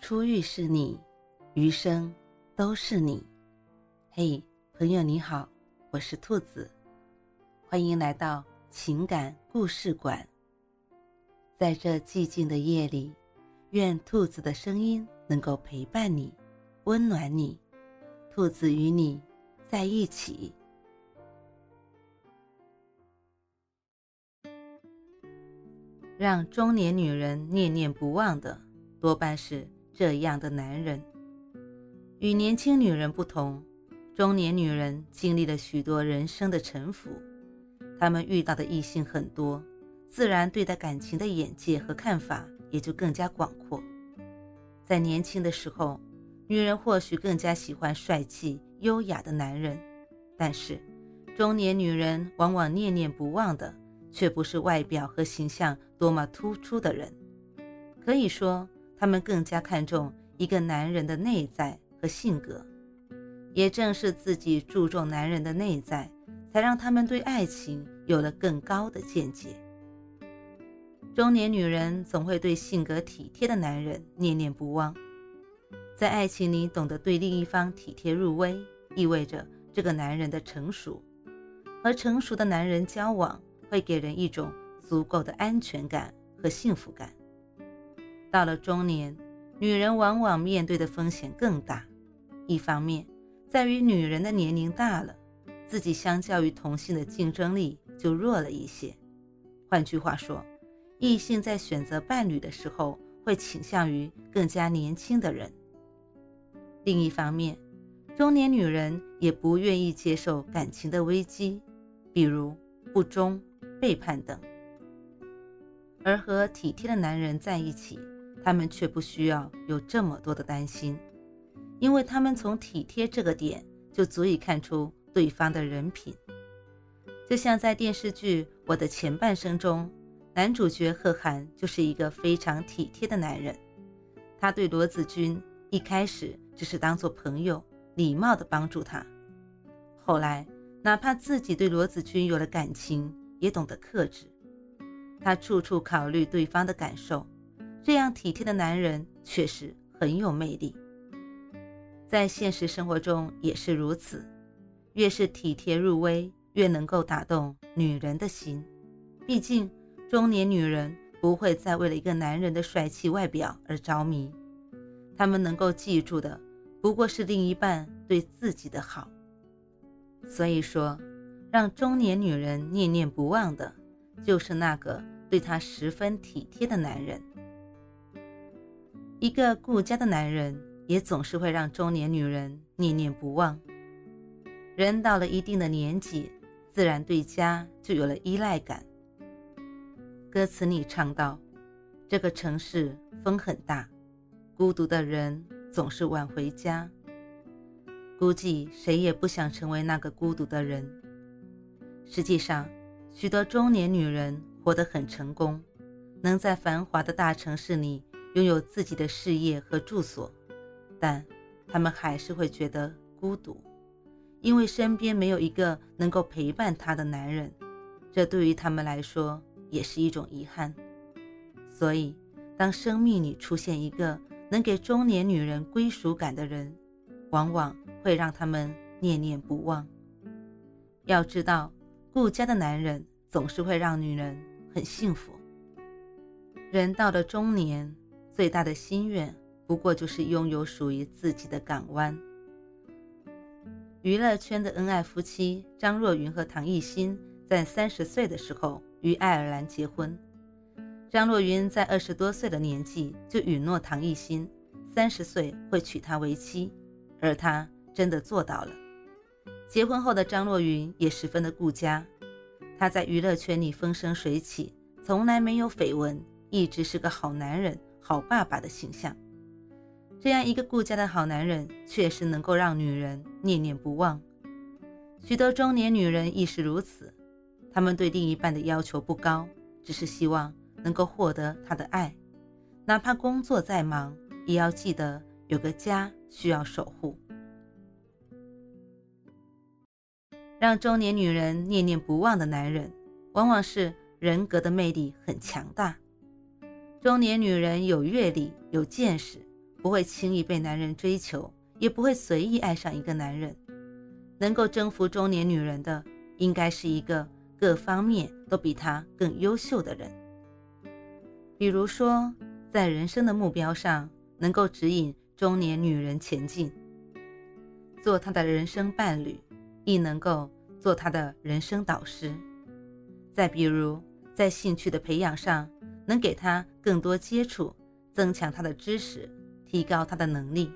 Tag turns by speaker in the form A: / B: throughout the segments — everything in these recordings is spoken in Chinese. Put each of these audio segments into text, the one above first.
A: 初遇是你，余生都是你。嘿，朋友你好，我是兔子，欢迎来到情感故事馆。在这寂静的夜里，愿兔子的声音能够陪伴你，温暖你。兔子与你在一起。让中年女人念念不忘的，多半是这样的男人。与年轻女人不同，中年女人经历了许多人生的沉浮，她们遇到的异性很多，自然对待感情的眼界和看法也就更加广阔。在年轻的时候，女人或许更加喜欢帅气优雅的男人，但是中年女人往往念念不忘的。却不是外表和形象多么突出的人，可以说，他们更加看重一个男人的内在和性格。也正是自己注重男人的内在，才让他们对爱情有了更高的见解。中年女人总会对性格体贴的男人念念不忘，在爱情里懂得对另一方体贴入微，意味着这个男人的成熟。和成熟的男人交往。会给人一种足够的安全感和幸福感。到了中年，女人往往面对的风险更大。一方面，在于女人的年龄大了，自己相较于同性的竞争力就弱了一些。换句话说，异性在选择伴侣的时候会倾向于更加年轻的人。另一方面，中年女人也不愿意接受感情的危机，比如不忠。背叛等，而和体贴的男人在一起，他们却不需要有这么多的担心，因为他们从体贴这个点就足以看出对方的人品。就像在电视剧《我的前半生》中，男主角贺涵就是一个非常体贴的男人，他对罗子君一开始只是当做朋友，礼貌的帮助他，后来哪怕自己对罗子君有了感情。也懂得克制，他处处考虑对方的感受，这样体贴的男人确实很有魅力。在现实生活中也是如此，越是体贴入微，越能够打动女人的心。毕竟中年女人不会再为了一个男人的帅气外表而着迷，她们能够记住的不过是另一半对自己的好。所以说。让中年女人念念不忘的，就是那个对她十分体贴的男人。一个顾家的男人，也总是会让中年女人念念不忘。人到了一定的年纪，自然对家就有了依赖感。歌词里唱道：“这个城市风很大，孤独的人总是晚回家。”估计谁也不想成为那个孤独的人。实际上，许多中年女人活得很成功，能在繁华的大城市里拥有自己的事业和住所，但他们还是会觉得孤独，因为身边没有一个能够陪伴她的男人，这对于他们来说也是一种遗憾。所以，当生命里出现一个能给中年女人归属感的人，往往会让他们念念不忘。要知道。顾家的男人总是会让女人很幸福。人到了中年，最大的心愿不过就是拥有属于自己的港湾。娱乐圈的恩爱夫妻张若昀和唐艺昕在三十岁的时候与爱尔兰结婚。张若昀在二十多岁的年纪就允诺唐艺昕，三十岁会娶她为妻，而他真的做到了。结婚后的张若昀也十分的顾家，他在娱乐圈里风生水起，从来没有绯闻，一直是个好男人、好爸爸的形象。这样一个顾家的好男人，确实能够让女人念念不忘。许多中年女人亦是如此，她们对另一半的要求不高，只是希望能够获得他的爱，哪怕工作再忙，也要记得有个家需要守护。让中年女人念念不忘的男人，往往是人格的魅力很强大。中年女人有阅历、有见识，不会轻易被男人追求，也不会随意爱上一个男人。能够征服中年女人的，应该是一个各方面都比她更优秀的人。比如说，在人生的目标上，能够指引中年女人前进，做她的人生伴侣，亦能够做她的人生导师。再比如，在兴趣的培养上，能给他更多接触，增强他的知识，提高他的能力。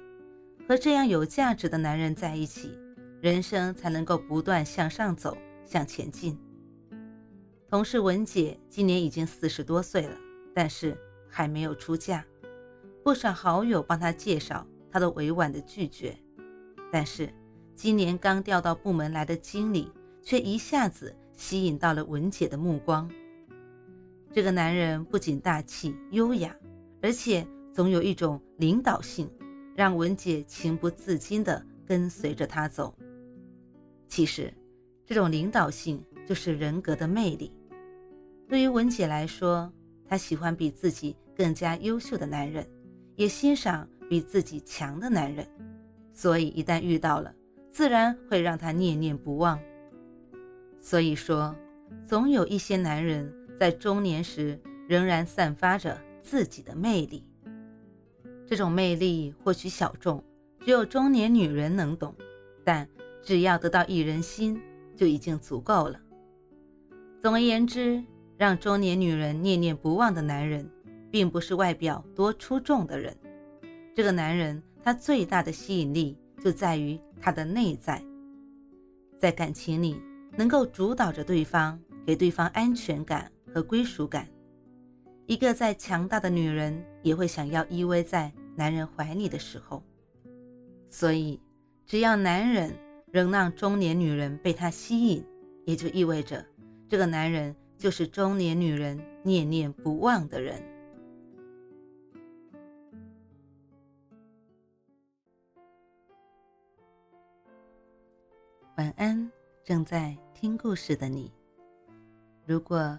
A: 和这样有价值的男人在一起。人生才能够不断向上走，向前进。同事文姐今年已经四十多岁了，但是还没有出嫁。不少好友帮她介绍，她都委婉的拒绝。但是今年刚调到部门来的经理，却一下子吸引到了文姐的目光。这个男人不仅大气优雅，而且总有一种领导性，让文姐情不自禁地跟随着他走。其实，这种领导性就是人格的魅力。对于文姐来说，她喜欢比自己更加优秀的男人，也欣赏比自己强的男人，所以一旦遇到了，自然会让她念念不忘。所以说，总有一些男人在中年时仍然散发着自己的魅力。这种魅力或许小众，只有中年女人能懂，但。只要得到一人心，就已经足够了。总而言之，让中年女人念念不忘的男人，并不是外表多出众的人。这个男人，他最大的吸引力就在于他的内在，在感情里能够主导着对方，给对方安全感和归属感。一个再强大的女人，也会想要依偎在男人怀里的时候。所以，只要男人。仍让中年女人被他吸引，也就意味着这个男人就是中年女人念念不忘的人。晚安，正在听故事的你。如果